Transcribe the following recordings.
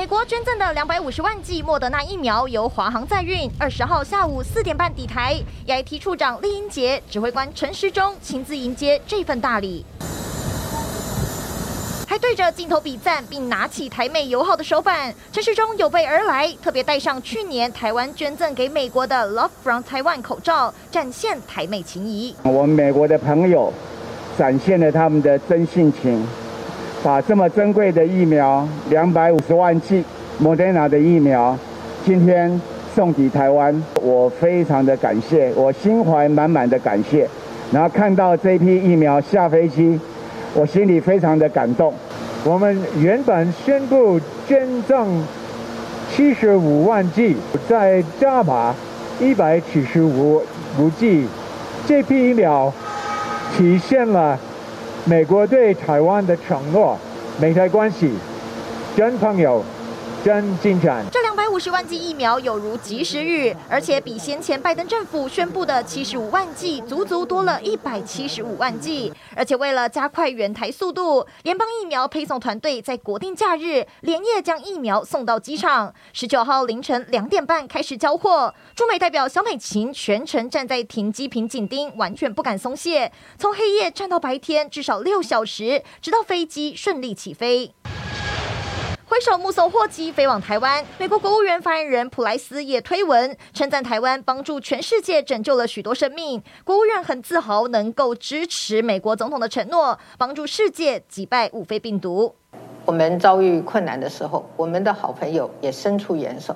美国捐赠的两百五十万剂莫德纳疫苗由华航载运，二十号下午四点半抵台。EIT 处长酈英杰、指挥官陈时中亲自迎接这份大礼，还对着镜头比赞，并拿起台美友好的手板。陈时中有备而来，特别戴上去年台湾捐赠给美国的 Love from Taiwan 口罩，展现台美情谊。我们美国的朋友展现了他们的真性情。把这么珍贵的疫苗，两百五十万剂莫德纳的疫苗，今天送抵台湾，我非常的感谢，我心怀满满的感谢。然后看到这批疫苗下飞机，我心里非常的感动。我们原本宣布捐赠七十五万剂，再加码一百七十五五剂，这批疫苗体现了。美国对台湾的承诺，美台关系真朋友，真进展。五十万剂疫苗有如及时雨，而且比先前拜登政府宣布的七十五万剂足足多了一百七十五万剂。而且为了加快援台速度，联邦疫苗配送团队在国定假日连夜将疫苗送到机场。十九号凌晨两点半开始交货。驻美代表小美琴全程站在停机坪紧盯，完全不敢松懈，从黑夜站到白天，至少六小时，直到飞机顺利起飞。挥手目送货机飞往台湾，美国国务院发言人普莱斯也推文称赞台湾帮助全世界拯救了许多生命。国务院很自豪能够支持美国总统的承诺，帮助世界击败五肺病毒。我们遭遇困难的时候，我们的好朋友也伸出援手，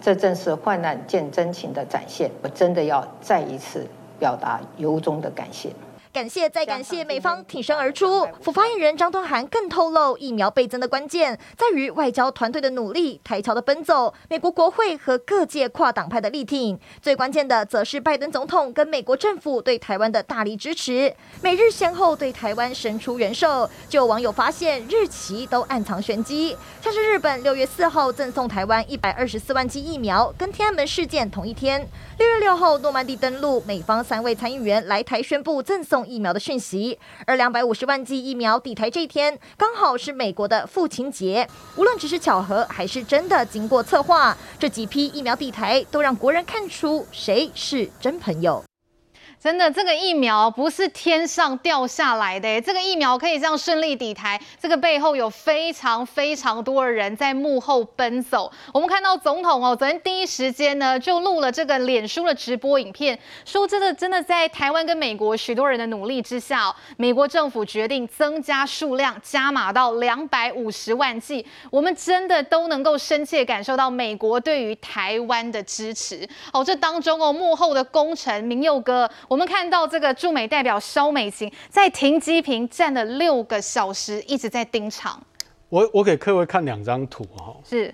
这正是患难见真情的展现。我真的要再一次表达由衷的感谢。感谢再感谢，美方挺身而出。府发言人张敦涵更透露，疫苗倍增的关键在于外交团队的努力、台侨的奔走、美国国会和各界跨党派的力挺。最关键的，则是拜登总统跟美国政府对台湾的大力支持。美日先后对台湾伸出援手，就有网友发现日期都暗藏玄机，像是日本六月四号赠送台湾一百二十四万剂疫苗，跟天安门事件同一天；六月六号诺曼底登陆，美方三位参议员来台宣布赠送。疫苗的讯息，而两百五十万剂疫苗抵台这一天，刚好是美国的父亲节。无论只是巧合，还是真的经过策划，这几批疫苗抵台，都让国人看出谁是真朋友。真的，这个疫苗不是天上掉下来的，这个疫苗可以这样顺利抵台，这个背后有非常非常多的人在幕后奔走。我们看到总统哦，昨天第一时间呢就录了这个脸书的直播影片，说真的，真的在台湾跟美国许多人的努力之下，美国政府决定增加数量，加码到两百五十万剂。我们真的都能够深切感受到美国对于台湾的支持哦。这当中哦，幕后的功臣明佑哥。我们看到这个驻美代表萧美琴在停机坪站了六个小时，一直在盯场。我我给各位看两张图哈，是，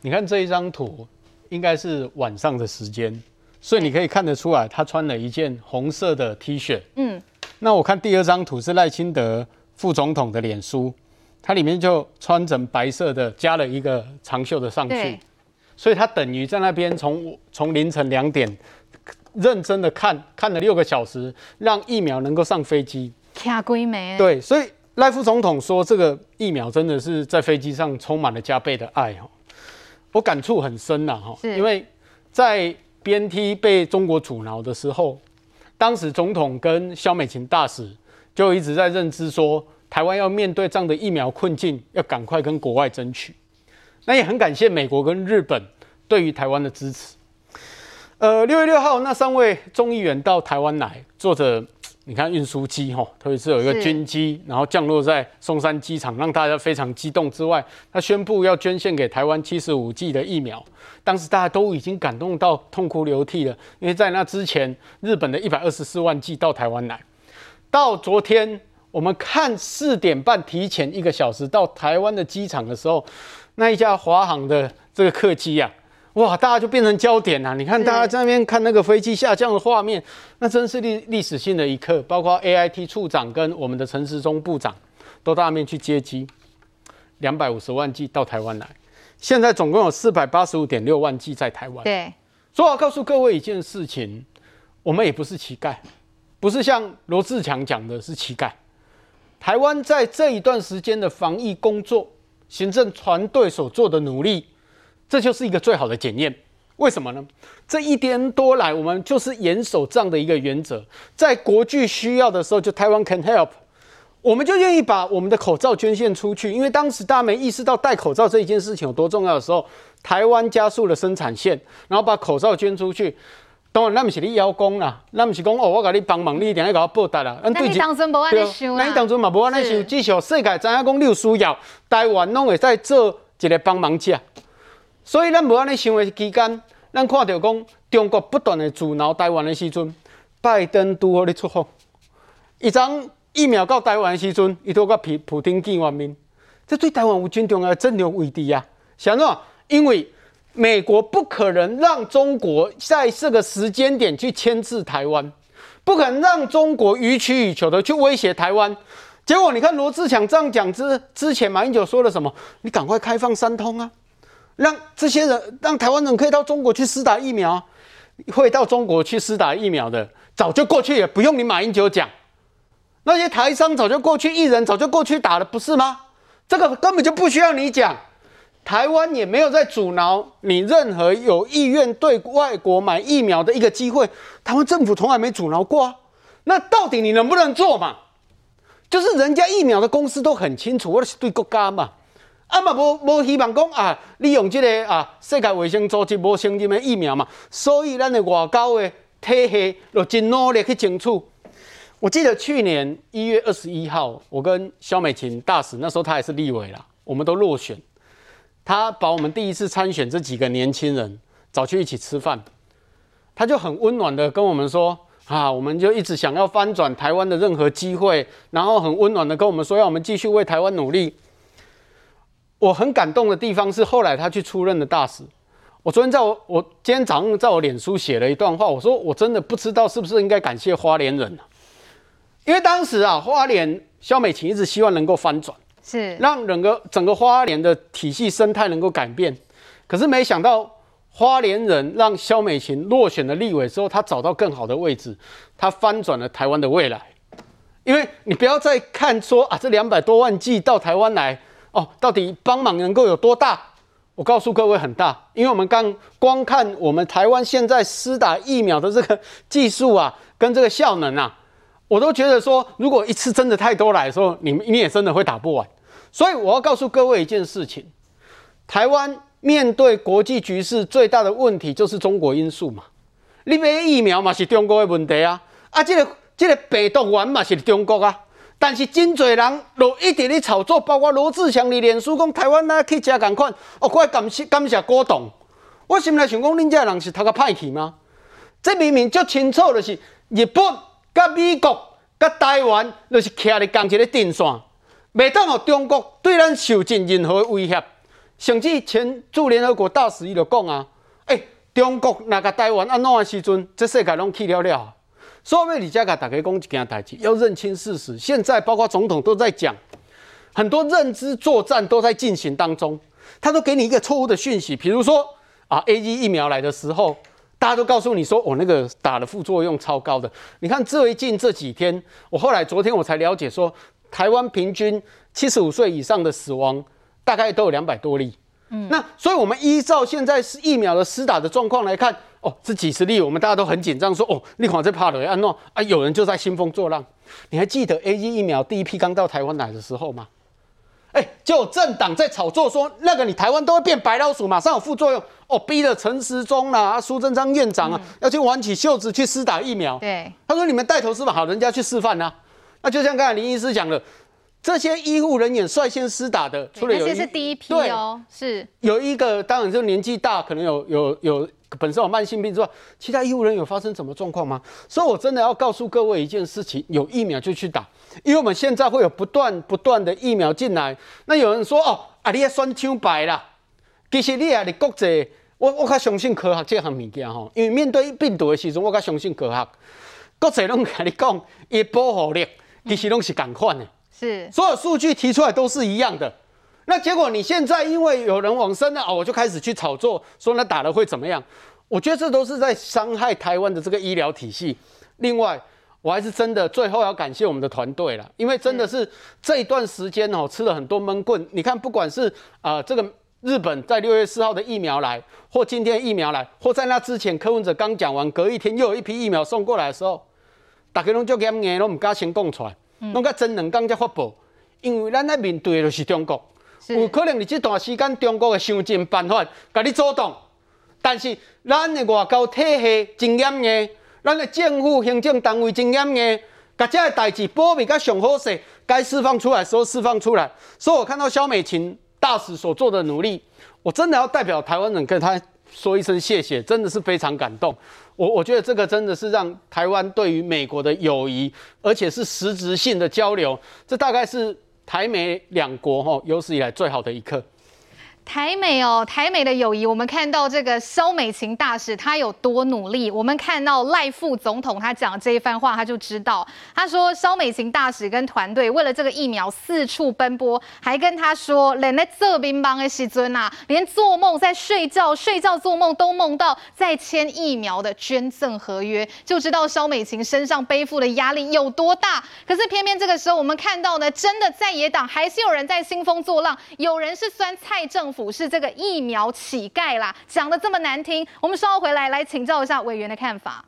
你看这一张图应该是晚上的时间，所以你可以看得出来，他穿了一件红色的 T 恤。嗯，那我看第二张图是赖清德副总统的脸书，他里面就穿成白色的，加了一个长袖的上去，所以他等于在那边从从凌晨两点。认真的看看了六个小时，让疫苗能够上飞机。卡贵没？对，所以赖副总统说，这个疫苗真的是在飞机上充满了加倍的爱哈。我感触很深呐哈，因为在 BNT 被中国阻挠的时候，当时总统跟萧美琴大使就一直在认知说，台湾要面对这样的疫苗困境，要赶快跟国外争取。那也很感谢美国跟日本对于台湾的支持。呃，六月六号，那三位众议员到台湾来，坐着你看运输机哈，特别是有一个军机，然后降落在松山机场，让大家非常激动之外，他宣布要捐献给台湾七十五剂的疫苗，当时大家都已经感动到痛哭流涕了，因为在那之前，日本的一百二十四万剂到台湾来，到昨天我们看四点半提前一个小时到台湾的机场的时候，那一架华航的这个客机呀、啊。哇，大家就变成焦点了。你看，大家在那边看那个飞机下降的画面，那真是历历史性的一刻。包括 AIT 处长跟我们的陈时中部长都到那边去接机，两百五十万剂到台湾来。现在总共有四百八十五点六万剂在台湾。对，所以我要告诉各位一件事情，我们也不是乞丐，不是像罗志强讲的是乞丐。台湾在这一段时间的防疫工作行政团队所做的努力，这就是一个最好的检验。为什么呢？这一年多来，我们就是严守这样的一个原则，在国际需要的时候，就台湾 can help，我们就愿意把我们的口罩捐献出去。因为当时大家没意识到戴口罩这一件事情有多重要的时候，台湾加速了生产线，然后把口罩捐出去。当然，那不是你邀功啦，那不是讲哦，我给你帮忙，你一定要给我报答啦。那你当初无安尼想啊？那你当初嘛无安尼想，至少世界知影讲你有需要，台湾拢会在做一个帮忙者。所以咱无安尼想的期间，咱看到讲中国不断的阻挠台湾的时阵，拜登拄好咧出货，一张疫苗到台湾的时阵，伊都甲普普京见完面，这对台湾有真重要的战略位置啊！想喏，因为美国不可能让中国在这个时间点去牵制台湾，不可能让中国予取予求的去威胁台湾。结果你看罗志强这样讲之之前，马英九说了什么？你赶快开放三通啊！让这些人，让台湾人可以到中国去施打疫苗，会到中国去施打疫苗的，早就过去，也不用你马英九讲。那些台商早就过去，艺人早就过去打了，不是吗？这个根本就不需要你讲。台湾也没有在阻挠你任何有意愿对外国买疫苗的一个机会，台湾政府从来没阻挠过啊。那到底你能不能做嘛？就是人家疫苗的公司都很清楚，我是对国家嘛。啊嘛，无无希望讲啊，利用这个啊世界卫生组织无承认的疫苗嘛，所以咱的外交的体系就真努力去争取。我记得去年一月二十一号，我跟萧美琴大使那时候他也是立委啦，我们都落选，他把我们第一次参选这几个年轻人找去一起吃饭，他就很温暖的跟我们说啊，我们就一直想要翻转台湾的任何机会，然后很温暖的跟我们说，要我们继续为台湾努力。我很感动的地方是，后来他去出任的大使。我昨天在我我今天早上在我脸书写了一段话，我说我真的不知道是不是应该感谢花莲人，因为当时啊，花莲萧美琴一直希望能够翻转，是让整个整个花莲的体系生态能够改变。可是没想到花莲人让萧美琴落选了立委之后，他找到更好的位置，他翻转了台湾的未来。因为你不要再看说啊，这两百多万计到台湾来。哦，到底帮忙能够有多大？我告诉各位，很大，因为我们刚光看我们台湾现在施打疫苗的这个技术啊，跟这个效能啊，我都觉得说，如果一次真的太多来的时候，你你也真的会打不完。所以我要告诉各位一件事情：台湾面对国际局势最大的问题就是中国因素嘛。你买疫苗嘛是中国的问题啊，啊，这个这个病毒源嘛是中国啊。但是真侪人都一直在炒作，包括罗志祥的脸书讲台湾哪去加赶快，哦，快感谢感谢郭董。我心里想讲，恁这人是读个派去吗？这明明就清楚的是日本、甲美国、甲台湾，就是徛在同一个阵线，袂当让中国对咱受尽任何威胁。甚至前驻联合国大使伊就讲啊，诶、中国若甲台湾安怎的时阵，这世界拢去了了。所以，李家给大家讲一件代志，要认清事实。现在包括总统都在讲，很多认知作战都在进行当中。他都给你一个错误的讯息，比如说啊，A G 疫苗来的时候，大家都告诉你说，我、哦、那个打的副作用超高的。你看最近这几天，我后来昨天我才了解说，台湾平均七十五岁以上的死亡大概都有两百多例。嗯，那所以我们依照现在是疫苗的施打的状况来看。哦，这几十例，我们大家都很紧张，说哦，你看这怕了，安诺啊，有人就在兴风作浪。你还记得 A G 疫苗第一批刚到台湾来的时候吗？哎，就有政党在炒作说，那个你台湾都会变白老鼠，马上有副作用。哦，逼了陈时中啦、啊、苏贞昌院长啊，嗯、要去挽起袖子去施打疫苗。对，他说你们带头是吧？好，人家去示范啊。那就像刚才林医师讲的，这些医护人员率先施打的，除了有一些是第一批哦，是有一个，当然就年纪大，可能有有有。本身有慢性病之外，其他医务人员有发生什么状况吗？所以，我真的要告诉各位一件事情：有疫苗就去打，因为我们现在会有不断不断的疫苗进来。那有人说：“哦，啊，你也算清白啦。”其实你也是国际，我我较相信科学这项物件吼，因为面对病毒的时阵，我较相信科学。国际拢跟你讲，伊保护力其实拢是共款的，是所有数据提出来都是一样的。那结果你现在因为有人往生了啊，我就开始去炒作，说那打了会怎么样？我觉得这都是在伤害台湾的这个医疗体系。另外，我还是真的最后要感谢我们的团队了，因为真的是这一段时间哦，吃了很多闷棍。你看，不管是啊、呃、这个日本在六月四号的疫苗来，或今天疫苗来，或在那之前柯文哲刚讲完，隔一天又有一批疫苗送过来的时候，大家拢就严严，拢唔敢先讲出来，拢个真两刚才发布，因为咱在面对的就是中国，有可能你这段时间中国会想尽办法给你阻挡，但是咱的外交体系真严严。咱的政府行政单位真严严，把这个代志保密，甲上好势，该释放出来时候释放出来。所以我看到肖美琴大使所做的努力，我真的要代表台湾人跟他说一声谢谢，真的是非常感动。我我觉得这个真的是让台湾对于美国的友谊，而且是实质性的交流，这大概是台美两国哈有史以来最好的一刻。台美哦，台美的友谊，我们看到这个萧美琴大使他有多努力。我们看到赖副总统他讲这一番话，他就知道，他说萧美琴大使跟团队为了这个疫苗四处奔波，还跟他说，连在这边帮的时阵啊，连做梦在睡觉、睡觉做梦都梦到在签疫苗的捐赠合约，就知道萧美琴身上背负的压力有多大。可是偏偏这个时候，我们看到呢，真的在野党还是有人在兴风作浪，有人是酸蔡政府。是这个疫苗乞丐啦，讲得这么难听，我们稍后回来来请教一下委员的看法。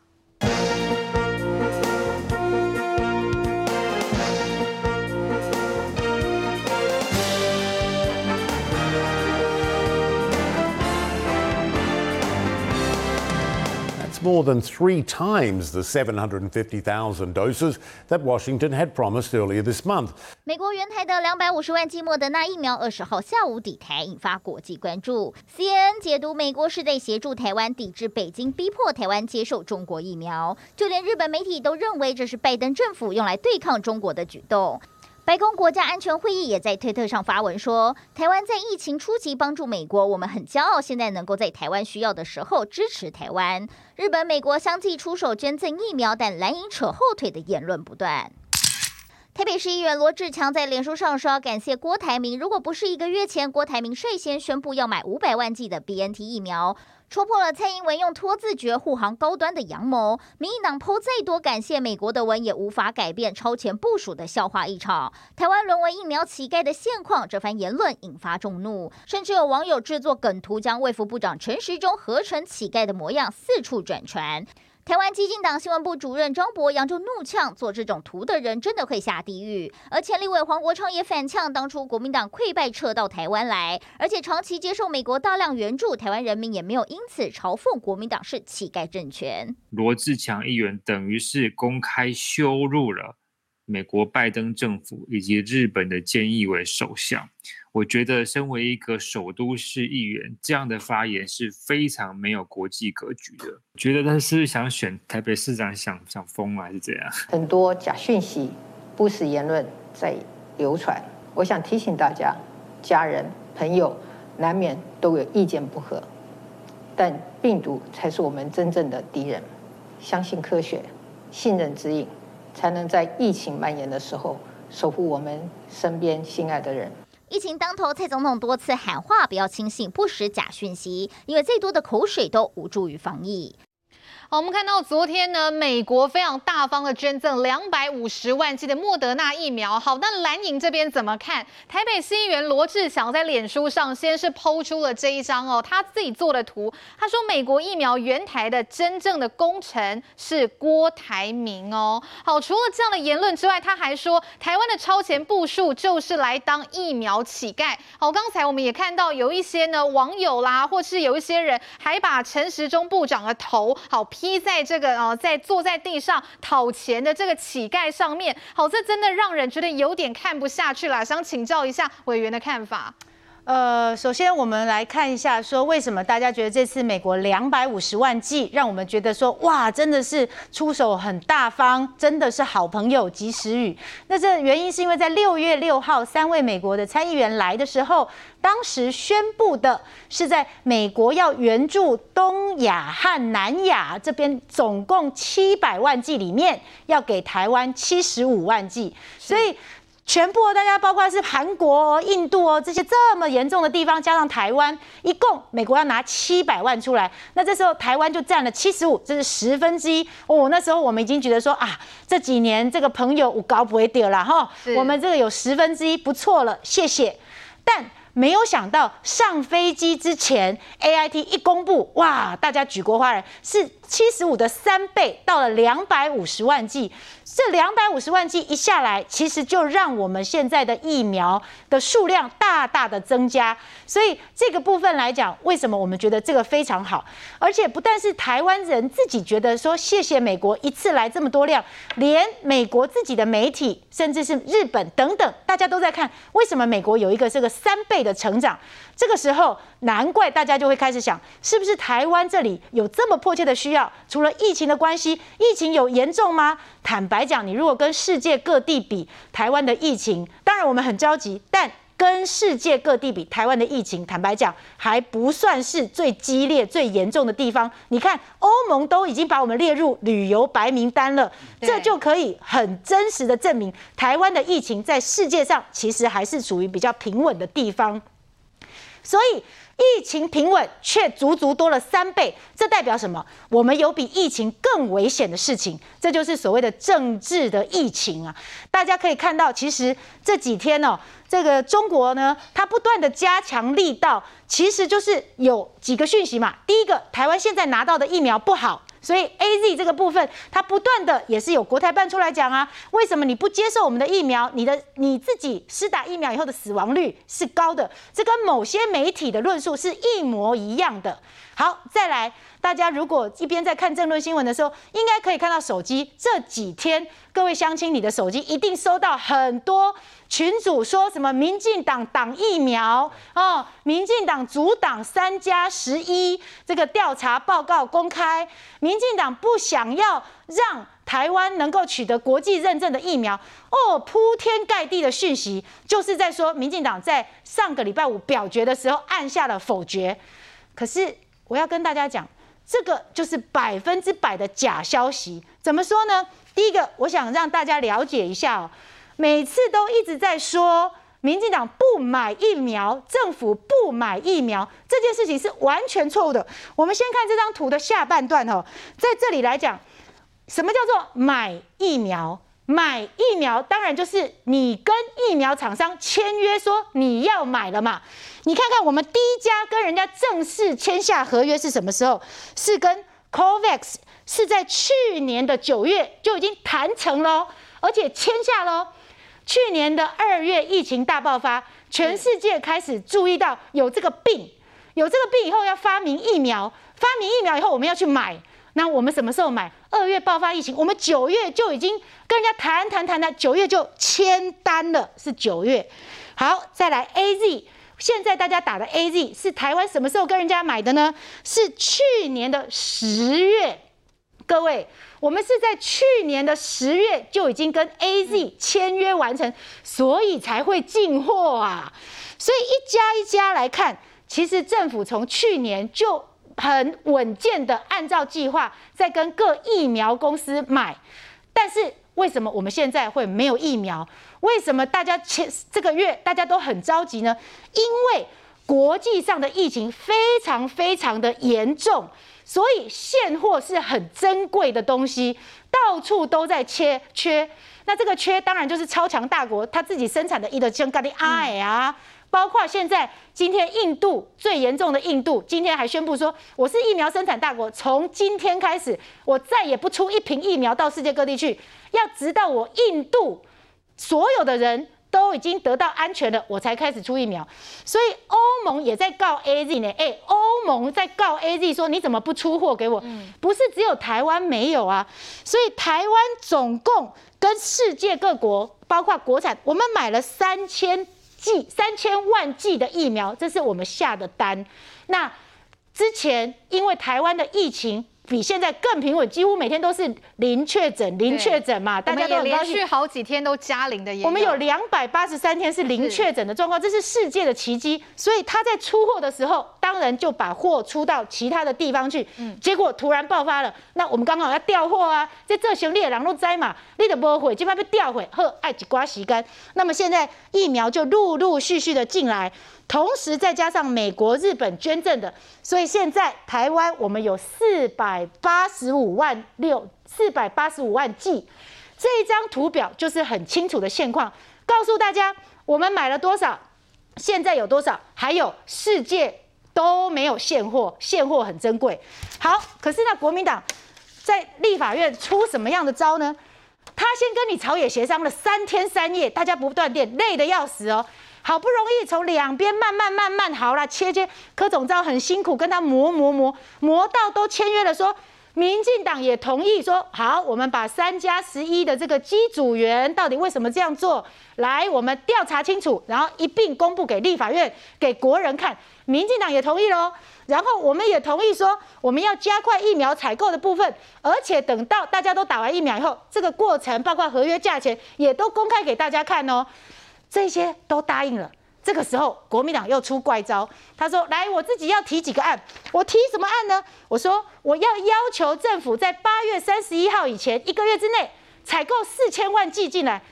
More than three times the 750,000 doses that Washington had promised earlier this month. 美国原台的两百五十万剂莫德纳疫苗，二十号下午抵台，引发国际关注。CNN 解读美国是在协助台湾抵制北京逼迫台湾接受中国疫苗，就连日本媒体都认为这是拜登政府用来对抗中国的举动。白宫国家安全会议也在推特上发文说，台湾在疫情初期帮助美国，我们很骄傲，现在能够在台湾需要的时候支持台湾。日本、美国相继出手捐赠疫苗，但蓝营扯后腿的言论不断。台北市议员罗志强在脸书上说要感谢郭台铭，如果不是一个月前郭台铭率先宣布要买五百万剂的 BNT 疫苗。戳破了蔡英文用拖字诀护航高端的阳谋，民进党剖再多感谢美国的文也无法改变超前部署的笑话一场。台湾沦为疫苗乞丐的现况，这番言论引发众怒，甚至有网友制作梗图，将卫福部长陈时中合成乞丐的模样四处转传。台湾基进党新闻部主任张博洋就怒呛：“做这种图的人真的会下地狱。”而前立委黄国昌也反呛：“当初国民党溃败撤到台湾来，而且长期接受美国大量援助，台湾人民也没有因此嘲讽国民党是乞丐政权。”罗志强议员等于是公开羞辱了美国拜登政府以及日本的菅义伟首相。我觉得，身为一个首都市议员，这样的发言是非常没有国际格局的。觉得他是想选台北市长想，想想疯还是怎样？很多假讯息、不实言论在流传。我想提醒大家，家人、朋友难免都有意见不合，但病毒才是我们真正的敌人。相信科学，信任指引，才能在疫情蔓延的时候守护我们身边心爱的人。疫情当头，蔡总统多次喊话，不要轻信不实假讯息，因为再多的口水都无助于防疫。好，我们看到昨天呢，美国非常大方的捐赠两百五十万剂的莫德纳疫苗。好，那蓝营这边怎么看？台北市议员罗志祥在脸书上先是抛出了这一张哦，他自己做的图。他说，美国疫苗原台的真正的功臣是郭台铭哦。好，除了这样的言论之外，他还说，台湾的超前部署就是来当疫苗乞丐。好，刚才我们也看到有一些呢网友啦，或是有一些人还把陈时中部长的头好。披在这个哦，在坐在地上讨钱的这个乞丐上面，好，这真的让人觉得有点看不下去了。想请教一下委员的看法。呃，首先我们来看一下，说为什么大家觉得这次美国两百五十万剂，让我们觉得说哇，真的是出手很大方，真的是好朋友及时雨。那这原因是因为在六月六号，三位美国的参议员来的时候，当时宣布的是在美国要援助东亚和南亚这边总共七百万剂里面，要给台湾七十五万剂，所以。全部大家包括是韩国、印度哦这些这么严重的地方，加上台湾，一共美国要拿七百万出来，那这时候台湾就占了七十五，这是十分之一哦。那时候我们已经觉得说啊，这几年这个朋友我搞不会掉了哈，我们这个有十分之一不错了，谢谢。但没有想到上飞机之前，AIT 一公布，哇，大家举国哗然，是七十五的三倍，到了两百五十万剂。这两百五十万剂一下来，其实就让我们现在的疫苗的数量大大的增加。所以这个部分来讲，为什么我们觉得这个非常好？而且不但是台湾人自己觉得说谢谢美国一次来这么多量，连美国自己的媒体，甚至是日本等等，大家都在看为什么美国有一个这个三倍的成长。这个时候，难怪大家就会开始想，是不是台湾这里有这么迫切的需要？除了疫情的关系，疫情有严重吗？坦白讲，你如果跟世界各地比，台湾的疫情，当然我们很焦急，但跟世界各地比，台湾的疫情，坦白讲，还不算是最激烈、最严重的地方。你看，欧盟都已经把我们列入旅游白名单了，这就可以很真实的证明，台湾的疫情在世界上其实还是属于比较平稳的地方。所以疫情平稳，却足足多了三倍，这代表什么？我们有比疫情更危险的事情，这就是所谓的政治的疫情啊！大家可以看到，其实这几天哦，这个中国呢，它不断的加强力道，其实就是有几个讯息嘛。第一个，台湾现在拿到的疫苗不好。所以 A Z 这个部分，它不断的也是有国台办出来讲啊，为什么你不接受我们的疫苗？你的你自己施打疫苗以后的死亡率是高的，这跟某些媒体的论述是一模一样的。好，再来，大家如果一边在看政论新闻的时候，应该可以看到手机这几天，各位乡亲，你的手机一定收到很多。群组说什么？民进党党疫苗哦，民进党阻挡三加十一这个调查报告公开，民进党不想要让台湾能够取得国际认证的疫苗哦，铺天盖地的讯息就是在说，民进党在上个礼拜五表决的时候按下了否决。可是我要跟大家讲，这个就是百分之百的假消息。怎么说呢？第一个，我想让大家了解一下哦。每次都一直在说民进党不买疫苗，政府不买疫苗，这件事情是完全错误的。我们先看这张图的下半段哦，在这里来讲，什么叫做买疫苗？买疫苗当然就是你跟疫苗厂商签约说你要买了嘛。你看看我们第一家跟人家正式签下合约是什么时候？是跟 COVAX，是在去年的九月就已经谈成了，而且签下了。去年的二月，疫情大爆发，全世界开始注意到有这个病，有这个病以后要发明疫苗，发明疫苗以后我们要去买。那我们什么时候买？二月爆发疫情，我们九月就已经跟人家谈谈谈谈，九月就签单了，是九月。好，再来 AZ，现在大家打的 AZ 是台湾什么时候跟人家买的呢？是去年的十月，各位。我们是在去年的十月就已经跟 AZ 签约完成，所以才会进货啊。所以一家一家来看，其实政府从去年就很稳健的按照计划在跟各疫苗公司买。但是为什么我们现在会没有疫苗？为什么大家前这个月大家都很着急呢？因为国际上的疫情非常非常的严重。所以现货是很珍贵的东西，到处都在缺缺。那这个缺当然就是超强大国他自己生产的伊德香咖喱爱啊，包括现在今天印度最严重的印度，今天还宣布说我是疫苗生产大国，从今天开始我再也不出一瓶疫苗到世界各地去，要直到我印度所有的人。都已经得到安全了，我才开始出疫苗，所以欧盟也在告 AZ 呢。哎，欧盟在告 AZ 说你怎么不出货给我？不是只有台湾没有啊，所以台湾总共跟世界各国，包括国产，我们买了三千剂、三千万剂的疫苗，这是我们下的单。那之前因为台湾的疫情。比现在更平稳，几乎每天都是零确诊，零确诊嘛，大家都很高兴。连续好几天都加零的，我们有两百八十三天是零确诊的状况，这是世界的奇迹。所以他在出货的时候，当然就把货出到其他的地方去。嗯，结果突然爆发了，那我们刚好要调货啊，在这行李的人都在嘛，你得不会，就怕被调回，呵，爱几瓜洗干。那么现在疫苗就陆陆续续的进来，同时再加上美国、日本捐赠的，所以现在台湾我们有四百八十五万六四百八十五万剂。这一张图表就是很清楚的现况，告诉大家我们买了多少，现在有多少，还有世界都没有现货，现货很珍贵。好，可是呢，国民党在立法院出什么样的招呢？他先跟你朝野协商了三天三夜，大家不断电，累得要死哦。好不容易从两边慢慢慢慢好了，切切，柯总召很辛苦跟他磨磨磨磨到都签约了，说。民进党也同意说好，我们把三加十一的这个机组员到底为什么这样做，来我们调查清楚，然后一并公布给立法院给国人看。民进党也同意喽，然后我们也同意说我们要加快疫苗采购的部分，而且等到大家都打完疫苗以后，这个过程包括合约价钱也都公开给大家看哦，这些都答应了。这个时候，国民党又出怪招。他说：“来，我自己要提几个案。我提什么案呢？我说我要要求政府在八月三十一号以前一个月之内采购四千万剂进来。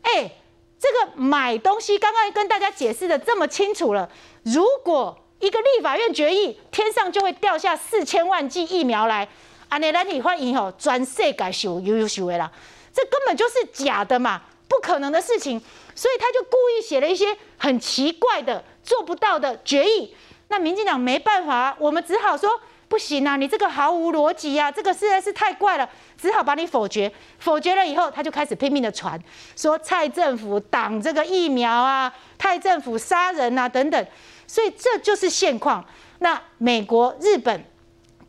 哎，这个买东西刚刚跟大家解释的这么清楚了。如果一个立法院决议，天上就会掉下四千万剂疫苗来，安内兰你欢迎吼，专设改修悠悠修的啦，这根本就是假的嘛，不可能的事情。”所以他就故意写了一些很奇怪的、做不到的决议。那民进党没办法，我们只好说不行啊，你这个毫无逻辑啊，这个实在是太怪了，只好把你否决。否决了以后，他就开始拼命的传，说蔡政府挡这个疫苗啊，蔡政府杀人啊等等。所以这就是现况。那美国、日本。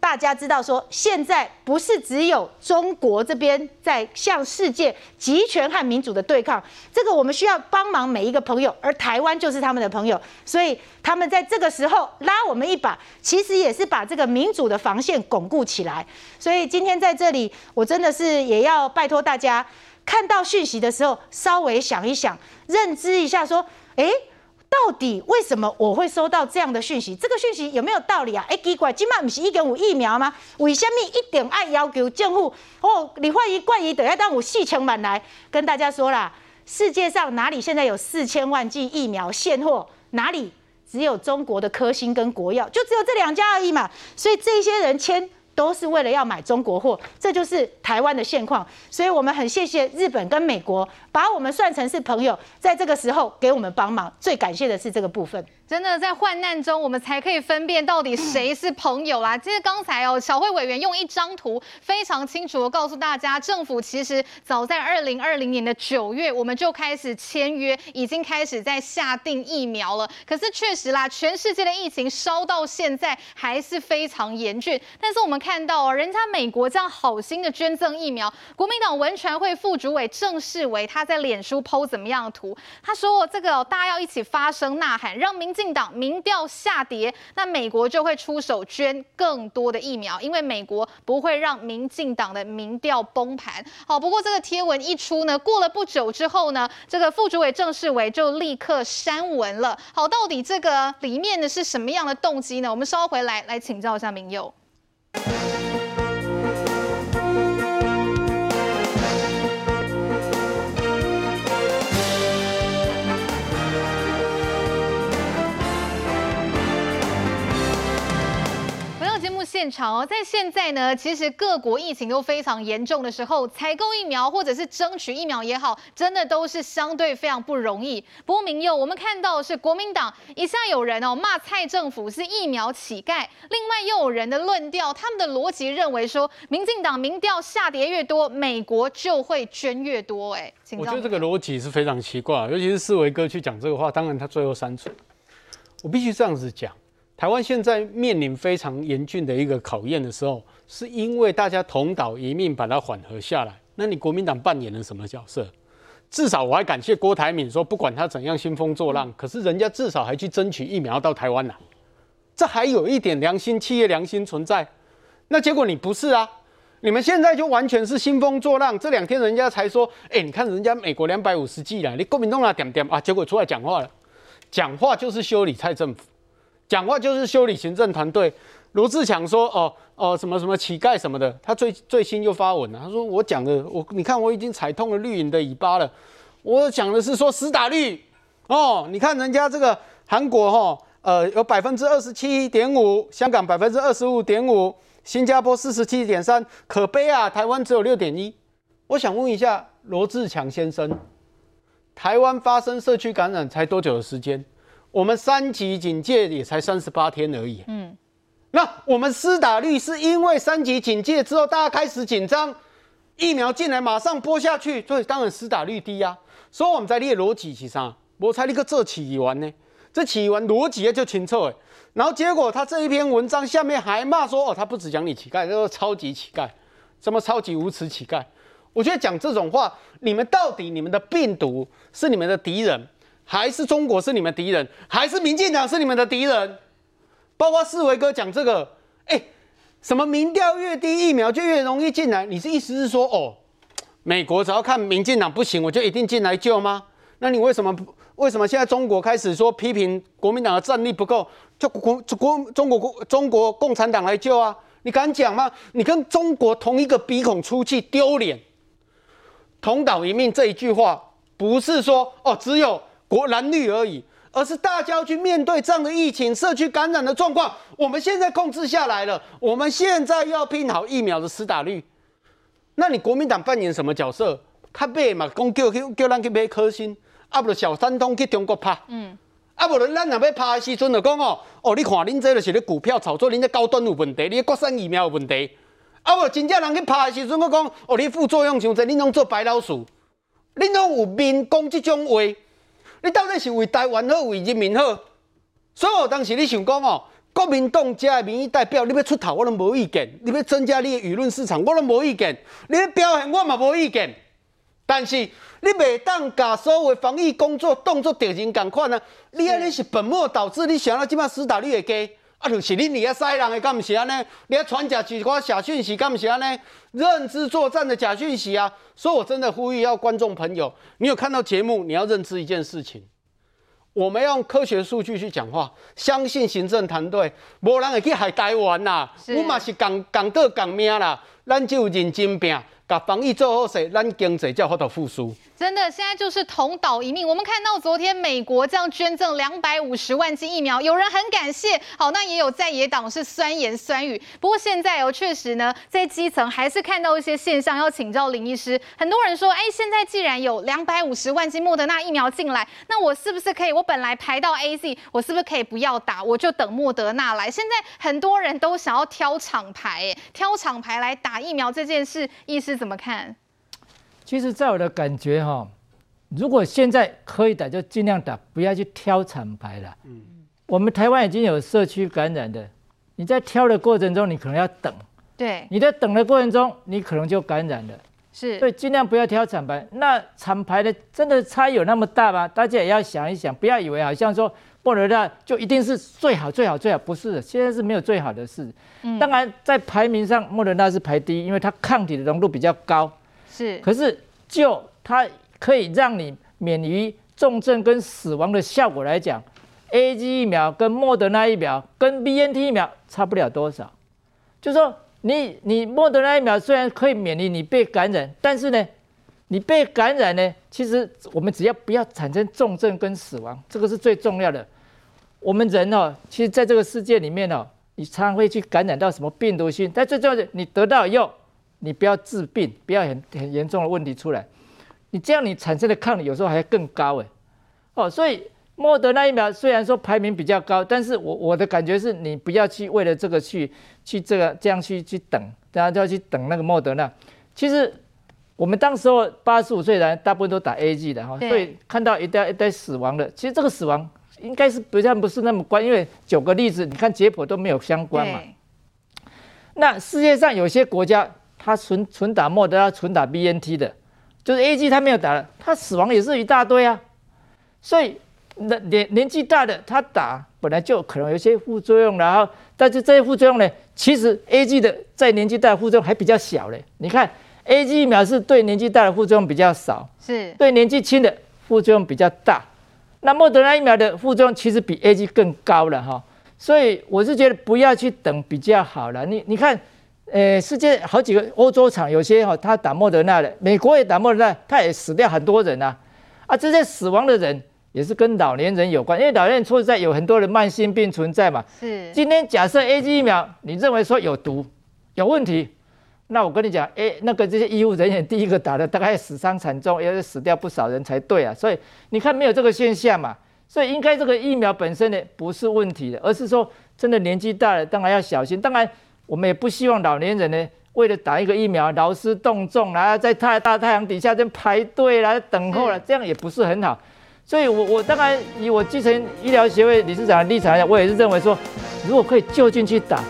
大家知道说，现在不是只有中国这边在向世界集权和民主的对抗，这个我们需要帮忙每一个朋友，而台湾就是他们的朋友，所以他们在这个时候拉我们一把，其实也是把这个民主的防线巩固起来。所以今天在这里，我真的是也要拜托大家，看到讯息的时候，稍微想一想，认知一下，说，诶。到底为什么我会收到这样的讯息？这个讯息有没有道理啊？哎，奇怪，今麦不是一点五疫苗吗？为什么一点爱要求政府哦？你怀疑怪异的要当我四千万来跟大家说啦，世界上哪里现在有四千万剂疫苗现货？哪里只有中国的科兴跟国药，就只有这两家而已嘛。所以这些人签。都是为了要买中国货，这就是台湾的现况。所以我们很谢谢日本跟美国把我们算成是朋友，在这个时候给我们帮忙，最感谢的是这个部分。真的在患难中，我们才可以分辨到底谁是朋友啦。其实刚才哦，小慧委员用一张图非常清楚的告诉大家，政府其实早在二零二零年的九月，我们就开始签约，已经开始在下定疫苗了。可是确实啦，全世界的疫情烧到现在还是非常严峻。但是我们看到哦，人家美国这样好心的捐赠疫苗，国民党文传会副主委郑世维他他在脸书 PO 怎么样的图？他说这个哦大家要一起发声呐喊，让民。进党民调下跌，那美国就会出手捐更多的疫苗，因为美国不会让民进党的民调崩盘。好，不过这个贴文一出呢，过了不久之后呢，这个副主委郑世伟就立刻删文了。好，到底这个里面的是什么样的动机呢？我们稍回来来请教一下铭祐。现场哦，在现在呢，其实各国疫情都非常严重的时候，采购疫苗或者是争取疫苗也好，真的都是相对非常不容易。不过铭祐，我们看到是国民党一下有人哦骂蔡政府是疫苗乞丐，另外又有人的论调，他们的逻辑认为说，民进党民调下跌越多，美国就会捐越多。哎，我觉得这个逻辑是非常奇怪，尤其是四维哥去讲这个话，当然他最后删除。我必须这样子讲。台湾现在面临非常严峻的一个考验的时候，是因为大家同岛一命把它缓和下来。那你国民党扮演了什么角色？至少我还感谢郭台铭说，不管他怎样兴风作浪，可是人家至少还去争取疫苗到台湾来，这还有一点良心，企业良心存在。那结果你不是啊？你们现在就完全是兴风作浪。这两天人家才说，哎、欸，你看人家美国两百五十 G 了，你国民党啊点点啊，结果出来讲话了，讲话就是修理蔡政府。讲话就是修理行政团队。罗志强说：“哦哦，什么什么乞丐什么的。”他最最新又发文了，他说：“我讲的，我你看我已经踩痛了绿营的尾巴了。我讲的是说死打绿哦，你看人家这个韩国哈、呃，有百分之二十七点五，香港百分之二十五点五，新加坡四十七点三，可悲啊，台湾只有六点一。我想问一下罗志强先生，台湾发生社区感染才多久的时间？我们三级警戒也才三十八天而已。嗯。”那我们施打率是因为三级警戒之后，大家开始紧张，疫苗进来马上播下去，所以当然施打率低呀、啊。所以我们在列逻辑是啥？我才那个这起完呢？这起完逻辑就清楚哎。然后结果他这一篇文章下面还骂说哦，他不只讲你乞丐，他说超级乞丐，什么超级无耻乞丐。我觉得讲这种话，你们到底你们的病毒是你们的敌人，还是中国是你们敌人，还是民进党是你们的敌人？包括四维哥讲这个，哎、什么民调越低，疫苗就越容易进来？你是意思是说，哦，美国只要看民进党不行，我就一定进来救吗？那你为什么不？为什么现在中国开始说批评国民党的战力不够，就国国中国国中国共产党来救啊？你敢讲吗？你跟中国同一个鼻孔出气，丢脸！同岛一命这一句话，不是说哦，只有国蓝绿而已。而是大家要去面对这样的疫情、社区感染的状况。我们现在控制下来了，我们现在要拼好疫苗的施打率。那你国民党扮演什么角色？他买嘛，讲叫去叫咱去买科兴，啊不就小三通去中国拍。嗯。啊不然咱若要拍的时阵就讲哦，哦你看恁这就是咧股票炒作，恁这高端有问题，你国产疫苗有问题。啊不真正人去拍的时阵，我讲哦你副作用伤侪，恁拢做白老鼠，恁拢有面讲这种话。你到底是为台湾好，为人民好？所以我当时你想讲哦，国民党家的民意代表，你要出头，我都无意见；你要增加你的舆论市场，我都无意见；你要表现，我嘛无意见。但是你袂当把所有防疫工作当作敌人共款啊！你安尼是本末倒置，你想要即马施打率会低？啊，就是恁你遐西人的，敢毋是安尼？你遐传假几寡假讯息，敢毋是安尼？认知作战的假讯息啊！所以我真的呼吁要观众朋友，你有看到节目，你要认知一件事情：我们要用科学数据去讲话，相信行政团队，无人会去害台湾啦！我嘛是讲讲个讲命啦，咱就有认真拼，把防疫做好势，咱经济才有法度复苏。真的，现在就是同岛一命。我们看到昨天美国这样捐赠两百五十万剂疫苗，有人很感谢，好，那也有在野党是酸言酸语。不过现在哦，确实呢，在基层还是看到一些现象，要请教林医师。很多人说，哎，现在既然有两百五十万剂莫德纳疫苗进来，那我是不是可以？我本来排到 AZ，我是不是可以不要打，我就等莫德纳来？现在很多人都想要挑厂牌，挑厂牌来打疫苗这件事，医师怎么看？其实，在我的感觉哈，如果现在可以打，就尽量打，不要去挑厂牌了。嗯，我们台湾已经有社区感染的，你在挑的过程中，你可能要等。对，你在等的过程中，你可能就感染了。是，所以尽量不要挑厂牌。那厂牌的真的差异有那么大吗？大家也要想一想，不要以为好像说莫德纳就一定是最好、最好、最好，不是的，现在是没有最好的事。嗯，当然在排名上，莫德纳是排第一，因为它抗体的浓度比较高。是，可是就它可以让你免于重症跟死亡的效果来讲，A G 疫苗跟莫德纳疫苗跟 BNT 疫苗差不了多少。就说你你莫德纳疫苗虽然可以免于你被感染，但是呢，你被感染呢，其实我们只要不要产生重症跟死亡，这个是最重要的。我们人哦，其实在这个世界里面哦，你常常会去感染到什么病毒性，但最重要的，你得到以后。你不要治病，不要很很严重的问题出来，你这样你产生的抗体有时候还更高哎，哦，所以莫德纳疫苗虽然说排名比较高，但是我我的感觉是你不要去为了这个去去这个这样去去等，大家就要去等那个莫德纳。其实我们当时候八十五岁人大部分都打 A G 的哈，所以看到一代一代死亡的，其实这个死亡应该是不像不是那么关，因为九个例子你看解剖都没有相关嘛。那世界上有些国家。他纯纯打莫德纳，纯打 BNT 的，就是 A G 他没有打了，他死亡也是一大堆啊。所以那年年纪大的他打本来就可能有些副作用，然后但是这些副作用呢，其实 A G 的在年纪大的副作用还比较小嘞。你看 AZ 疫苗是对年纪大的副作用比较少，是对年纪轻的副作用比较大。那莫德纳疫苗的副作用其实比 A G 更高了哈。所以我是觉得不要去等比较好了。你你看，呃，世界好几个欧洲厂有些哈，他打莫德纳的，美国也打莫德纳，他也死掉很多人啊。啊，这些死亡的人也是跟老年人有关，因为老年人说实在有很多的慢性病存在嘛。是。今天假设 A G 疫苗你认为说有毒、有问题，那我跟你讲，哎，那个这些医务人员第一个打的大概死伤惨重，也是死掉不少人才对啊。所以你看没有这个现象嘛。所以应该这个疫苗本身呢不是问题的，而是说真的年纪大了，当然要小心。当然我们也不希望老年人呢为了打一个疫苗劳师动众，然后在太大太阳底下在排队来等候了，这样也不是很好。所以我我当然以我基层医疗协会理事长的立场来讲，我也是认为说，如果可以就近去打，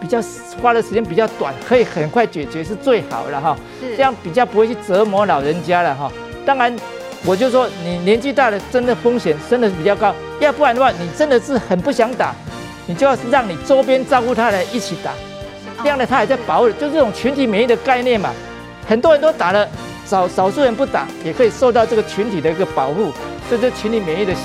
比较花的时间比较短，可以很快解决是最好了哈。这样比较不会去折磨老人家了哈。当然。我就说，你年纪大了，真的风险真的是比较高。要不然的话，你真的是很不想打，你就要让你周边照顾他的一起打，这样呢，他还在保护，就这种群体免疫的概念嘛。很多人都打了，少少数人不打，也可以受到这个群体的一个保护，所以这群体免疫的